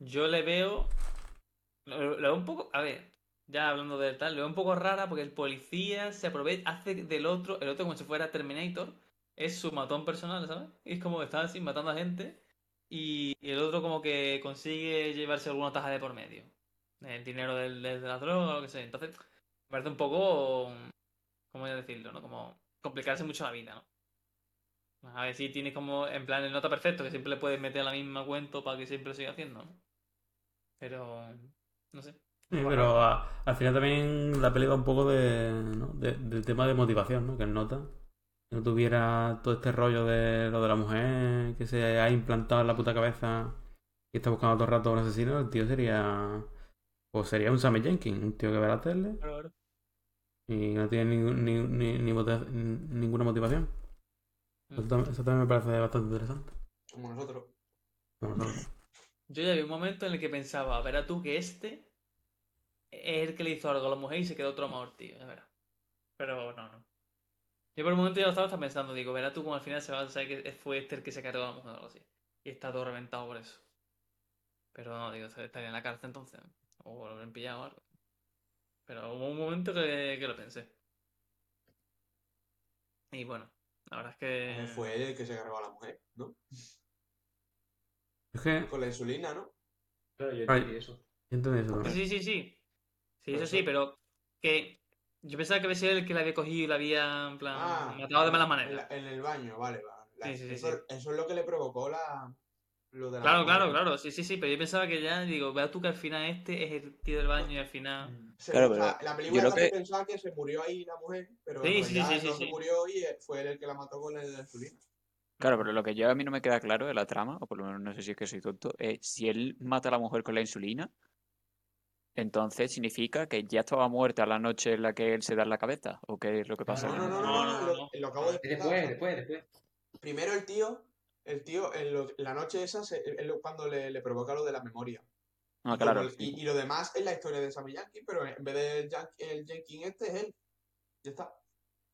yo le veo. Lo, lo veo un poco. A ver, ya hablando de tal, lo veo un poco rara porque el policía se aprovecha, hace del otro, el otro como si fuera Terminator, es su matón personal, ¿sabes? Y es como que está así matando a gente y, el otro como que consigue llevarse alguna taja de por medio. El dinero del, de la droga o lo que sea. Entonces, me parece un poco. ¿Cómo voy a decirlo? ¿no? Como complicarse mucho la vida, ¿no? A ver si tienes como en plan el nota perfecto, que siempre le puedes meter la misma cuento para que siempre lo siga haciendo, ¿no? Pero. No sé. Sí, pero a- al final también la peli va un poco de, ¿no? de- del tema de motivación, ¿no? Que él nota. Si no tuviera todo este rollo de lo de la mujer que se ha implantado en la puta cabeza y está buscando todo el rato a un asesino, el tío sería. Pues sería un Sammy Jenkins, un tío que ve la tele y no tiene ni, ni- ni motiva- ninguna motivación. Eso también, eso también me parece bastante interesante. Como nosotros. Como nosotros. Yo ya vi un momento en el que pensaba, verás tú que este es el que le hizo algo a la mujer y se quedó traumado, tío, ya verás. Pero no, no. Yo por un momento ya lo estaba hasta pensando, digo, verás tú como al final se va a saber que fue este el que se cargó a la mujer o algo así. Y está todo reventado por eso. Pero no, digo, estaría en la cárcel entonces. O lo habrán pillado o algo. Pero hubo un momento que, que lo pensé. Y bueno, la verdad es que... Fue él el que se cargó a la mujer, ¿no? Es que. Con la insulina, ¿no? Claro, yo Ay. entendí eso. yo entendí eso también. Sí, sí, sí. Sí, eso sí, pero que yo pensaba que había sido el que la había cogido y la había, en plan, Ah, matado de mala en, manera. la- en el baño, vale, vale. La- Sí, sí, eso, sí. eso es lo que le provocó la. Lo de la Claro, claro, claro, sí, sí, sí, pero yo pensaba que ya, digo, vea tú que al final este es el tío del baño y al final... Se- Claro, o sea, pero la yo película creo también que- pensaba que se murió ahí la mujer, pero Sí, sí, sí, sí, no sí, se sí. murió y eh, fue él el que la mató con la insulina. Claro, pero lo que yo a mí no me queda claro de la trama, o por lo menos no sé si es que soy tonto, es si él mata a la mujer con la insulina, Entonces significa que ya estaba muerta la noche en la que él se da en la cabeza. ¿O qué es lo que pasa? No, no, no, no, No, no, no, lo, no. lo acabo de Es explicar. después, después, después. Primero el tío, el tío, en lo- la noche esa, se- es lo- cuando le, le provoca lo de la memoria. Ah, Y claro. como y, y lo demás es la historia de Sammy Yankee, pero en vez del Yan- el Jenkins este es él. Ya está.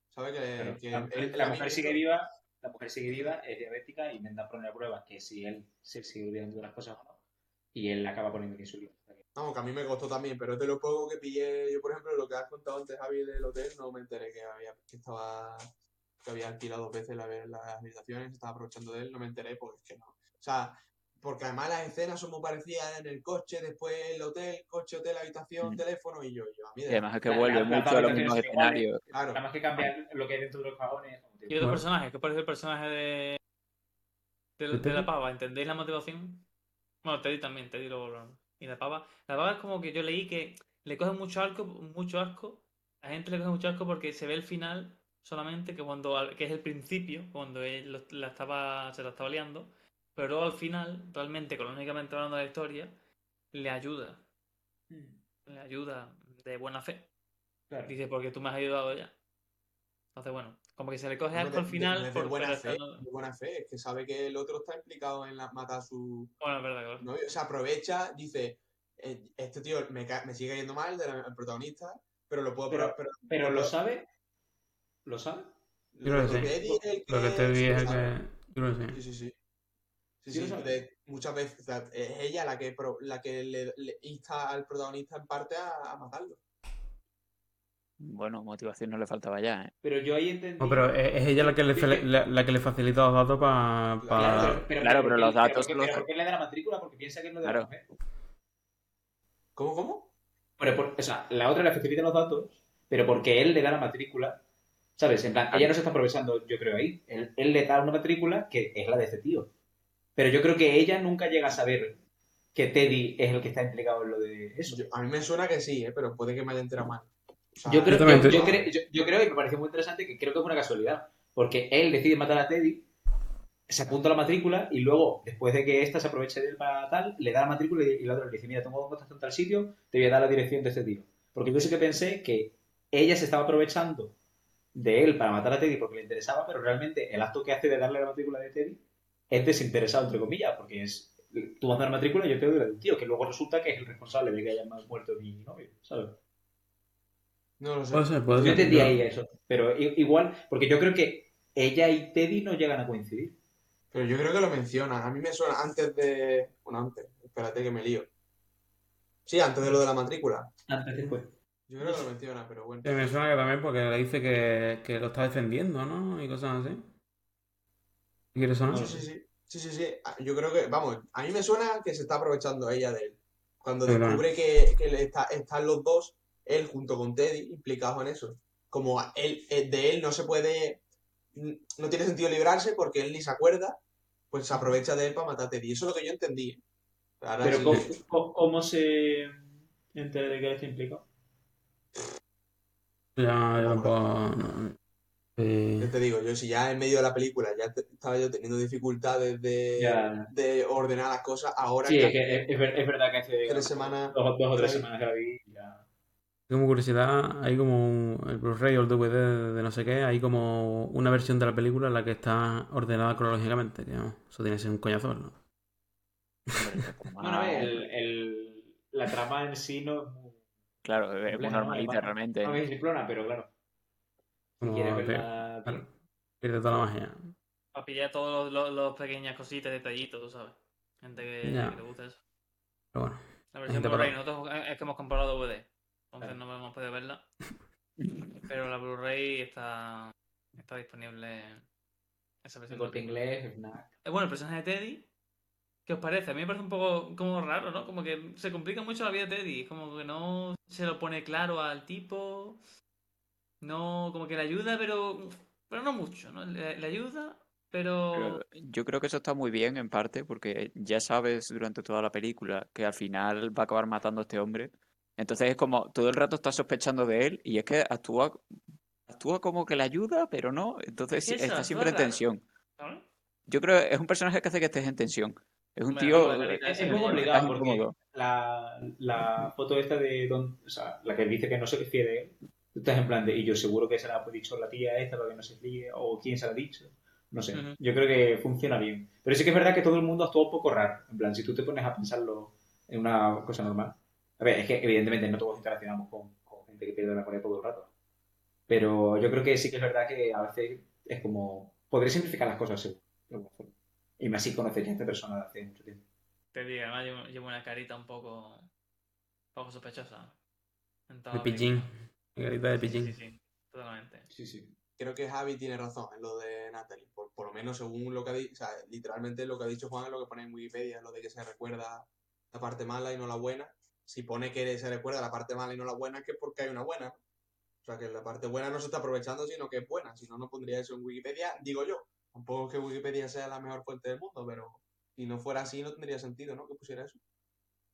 ¿Sabes? Que, Pero que la, mujer sigue viva, la mujer sigue viva, es diabética, intenta poner a prueba que si él se sigue olvidando de las cosas o no, y él acaba poniendo insulina. Vamos, que a mí me costó también, pero es de lo poco que pillé. Yo, por ejemplo, lo que has contado antes, Javi, del hotel, no me enteré que había que estaba que había alquilado dos veces la, las habitaciones, estaba aprovechando de él, no me enteré porque es que no. O sea, porque además las escenas son muy parecidas en el coche, después el hotel, coche, hotel, habitación, Mm. teléfono y yo, yo a mí Y de- además es que vuelve la- mucho a los mismos escenarios. Claro. Nada más que cambiar lo que hay dentro de los cajones. Y otro personaje, ¿qué parece el personaje de, de, ¿De de la pava? ¿Entendéis la motivación? Bueno, Teddy también, Teddy lo lo- Y la pava. La pava es como que yo leí que le coge mucho asco, mucho asco. A gente le coge mucho asco porque se ve el final solamente, que cuando que es el principio, cuando él la estaba, se la estaba liando. Pero luego al final, realmente, cronológicamente hablando de la historia, le ayuda. Le ayuda de buena fe. Claro. Dice, porque tú me has ayudado ya. Entonces, bueno, como que se le coge asco al final. de- de por- buena fe, de buena fe, es que sabe que el otro está implicado en la, matar a su Bueno, es verdad, claro. novio. O sea, aprovecha, dice, eh, este tío me, sigue cayendo mal, del el protagonista, pero lo puedo... Pero- pero, Pero lo sabe, lo sabe. Yo Lo que te lo es que. Yo creo que Sí, sí. sí, sí. Sí, Sí lo de- muchas veces o sea, es ella la que, pro- la que le, le insta al protagonista en parte a, a matarlo. Bueno, motivación no le faltaba ya, ¿eh? Pero yo ahí entendí. No, pero es, es ella la que le, la, la que le facilita los datos para. Claro, Claro, pero los datos Pero, los- pero ¿por qué le da la matrícula? Porque piensa que es lo de la Claro. mujer. ¿Cómo, cómo? Pero por- o sea, la otra le facilita los datos, pero porque él le da la matrícula. ¿Sabes? En plan, ella no se está aprovechando, yo creo, ahí. Él, él le da una matrícula que es la de este tío. Pero yo creo que ella nunca llega a saber que Teddy es el que está implicado en lo de eso. Yo- a mí me suena que sí, ¿eh? pero puede que me haya enterado mal. O sea, Yo creo, yo, yo creo, yo, yo creo y me pareció muy interesante que creo que es una casualidad. Porque él decide matar a Teddy, se apunta a la matrícula y luego, después de que ésta se aproveche de él para tal, le da la matrícula y, y la otra le dice, mira, tengo contacto en tal sitio, te voy a dar la dirección de este tío. Porque yo sí que pensé que ella se estaba aprovechando de él para matar a Teddy porque le interesaba, pero realmente el acto que hace de darle la matrícula de Teddy es desinteresado, entre comillas, porque es, tú dar la matrícula y yo te doy la de un tío, que luego resulta que es el responsable de que haya más muerto mi novio, ¿sabes? No lo sé. Puede ser, puede Yo ser. Yo- ahí eso, pero igual, porque yo creo que ella y Teddy no llegan a coincidir. Pero yo creo que lo mencionan. A mí me suena antes de. Bueno, antes. Espérate que me lío. Sí, antes de lo de la matrícula. Antes después. Yo creo que lo menciona, pero bueno. Sí, me suena que también porque le dice que, que lo está defendiendo, ¿no? Y cosas así. ¿Quieres sonar? Sí, sí, sí. Sí, sí, sí. Ah, Yo creo que, vamos, a mí me suena que se está aprovechando ella de él. Cuando Sí, claro. descubre que, que está, están los dos, él junto con Teddy, implicados en eso. Como a él, eh, de él no se puede, no tiene sentido librarse porque él ni se acuerda, pues se aprovecha de él para matar a Teddy. Eso es lo que yo entendí. Ahora Pero sí- ¿cómo, cómo- cómo se entera de que él está implicado? Ya, ya tampoco. no. Sí. Yo te digo, yo si ya en medio de la película ya te- estaba yo teniendo dificultades de, de ordenar las cosas, ahora Sí, que es, que es, es ver- es verdad que hace tres semanas... dos, dos o tres tres- semanas que la vi y ya. Como curiosidad, hay como un- el Blu-ray o el DVD de, de no sé qué, hay como una versión de la película en la que está ordenada cronológicamente, que eso tiene que ser un coñazo, ¿no? Bueno, el, el- la trama en sí no es muy, Claro, es muy normalita realmente. no es simplona, pero claro, si Como quieres que- verla pierde toda la magia. Para pillar todos los, los- los pequeñas cositas, detallitos, tú sabes. Gente que, le gusta eso. Pero bueno, La versión Blu-ray, nosotros es que hemos comprado DVD. Entonces no hemos podido verla. Pero la Blu-ray está, está disponible. Esa El versión corte inglés, Fnac. Eh, Bueno, el personaje de Teddy. ¿Qué os parece? A mí me parece un poco como raro, ¿no? Como que se complica mucho la vida de Teddy. Como que no se lo pone claro al tipo. No, como que le ayuda, pero. Pero no mucho, ¿no? Le, le ayuda, pero. Pero yo creo que eso está muy bien en parte porque ya sabes durante toda la película que al final va a acabar matando a este hombre. Entonces es como todo el rato estás sospechando de él y es que actúa, actúa como que le ayuda, pero no. Entonces Es está siempre en tensión. ¿sabes? Yo creo que es un personaje que hace que estés en tensión. Es un tío Es lleva. obligado estás porque la, la foto esta de don, o sea, la que dice que no se refiere a él, tú estás en plan de, y yo seguro que se la ha dicho la tía esta para que no se fíe, o quién se la ha dicho. No sé, yo creo que funciona bien. Pero sí que es verdad que todo el mundo actúa un poco raro. En plan, si tú te pones a pensarlo en una cosa normal. A ver, es que evidentemente no todos interaccionamos con, con gente que pierde la memoria todo el rato. Pero yo creo que sí que es verdad que a veces es como. Podría simplificar las cosas, forma. Y más si conoces ya a esta persona de hace mucho tiempo. Te digo, además llevo, llevo una carita un poco. un poco sospechosa. De la pillín. Carita de Sí, pillín. sí, sí, totalmente. Sí, sí. Creo que Javi tiene razón en lo de Natalie. Por, por lo menos según lo que ha dicho, o sea, literalmente lo que ha dicho Juan es lo que pone en Wikipedia, lo de que se recuerda la parte mala y no la buena. Si pone que se recuerda la parte mala y no la buena, es que es porque hay una buena. ¿no? O sea, que la parte buena no se está aprovechando, sino que es buena. Si no, no pondría eso en Wikipedia, digo yo. Tampoco es que Wikipedia sea la mejor fuente del mundo, pero si no fuera así, no tendría sentido, ¿no? Que pusiera eso.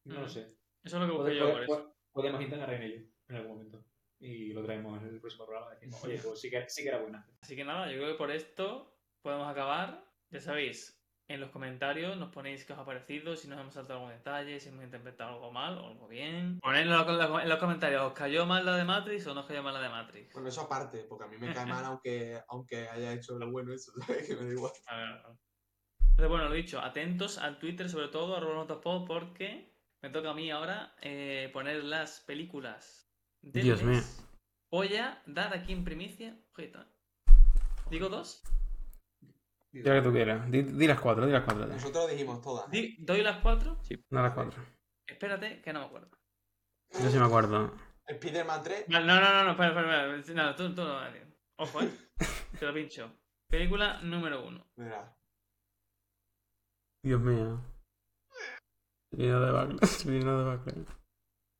No lo Mm. sé. Eso es lo que busqué yo por eso. podemos indagar en ello en algún momento. Y lo traemos en el próximo programa. Decimos, oye, pues sí que, sí que era buena. Así que nada, yo creo que por esto podemos acabar. Ya sabéis, en los comentarios nos ponéis qué os ha parecido, si nos hemos saltado algún detalle, si hemos interpretado algo mal o algo bien. Ponedlo en los- en los comentarios, ¿os cayó mal la de Matrix o no os cayó mal la de Matrix? Bueno, eso aparte, porque a mí me cae mal aunque, aunque haya hecho lo bueno eso, ¿sabes? Que me da igual. A ver, a ver. Entonces, bueno, lo dicho, atentos al Twitter sobre todo, arroba notapod, porque me toca a mí ahora eh, poner las películas del Dios mío. Voy a dar aquí en primicia, ojito, ¿eh? ¿Digo dos? Ya que tú quieras. Di, di las cuatro, di las cuatro. ya. Nosotros dijimos todas. ¿eh? Di- ¿Doy las cuatro? No las cuatro. Espérate, que no me acuerdo. Yo sí me acuerdo. Spider-Man 3, No, no, no, no, espera, espera, espera. No, tú, tú no. Ojo, eh. Te lo pincho. Película número uno. mira, Dios mío. Lleno de bacle. Lleno de bacle.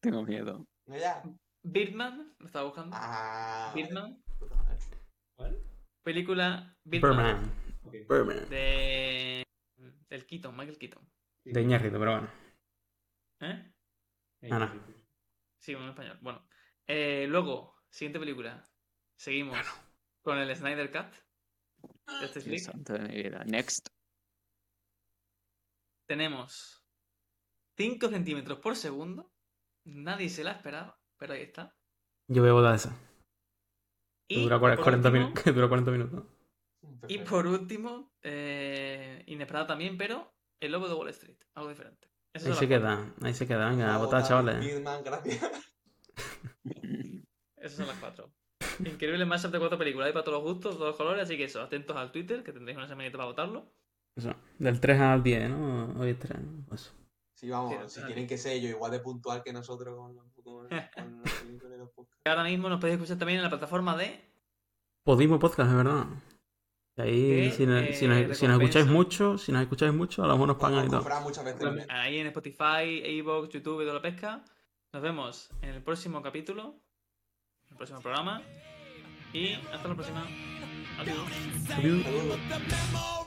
Tengo miedo. ya. Birdman, lo estaba buscando. Ah. Birdman. Madre. Película Birdman. Birdman. Birdman. De. Del Keaton, Michael Keaton. De Iñárritu, pero bueno. ¿Eh? Ana. Sí, en español. Bueno. Eh, luego, siguiente película. Seguimos con el Snyder Cut. Este mi vida. Next. Tenemos 5 centímetros por segundo. Nadie se la esperaba, pero ahí está. Yo voy a votar esa. Que dura, cuare- por 40 último- minu- que dura 40 minutos. Y por último, eh, inesperado también, pero el lobo de Wall Street, algo diferente. Ahí se cuatro. queda. Ahí se queda. Venga, a votar, chavales. Birdman, gracias. Esas son las cuatro. Increíble mashup de cuatro películas. Hay para todos los gustos, todos los colores, así que eso, atentos al Twitter, que tendréis una semanita para votarlo. Eso. Del 3 al 10, ¿no? Hoy es 3. ¿no? Pues. Sí, vamos, Sí, si tienen que ser ellos igual de puntual que nosotros con, los- con, con las películas y los podcasts. Ahora mismo nos podéis escuchar también en la plataforma de Podimo Podcast, es verdad. Y ahí, Que, si, nos, eh, si, nos, si nos recompensa. escucháis mucho, si nos escucháis mucho, a lo mejor nos pagan y todo. ahí en Spotify, Evox, YouTube y toda la pesca. Nos vemos en el próximo capítulo, en el próximo programa. Y hasta la próxima. Adiós. Adiós.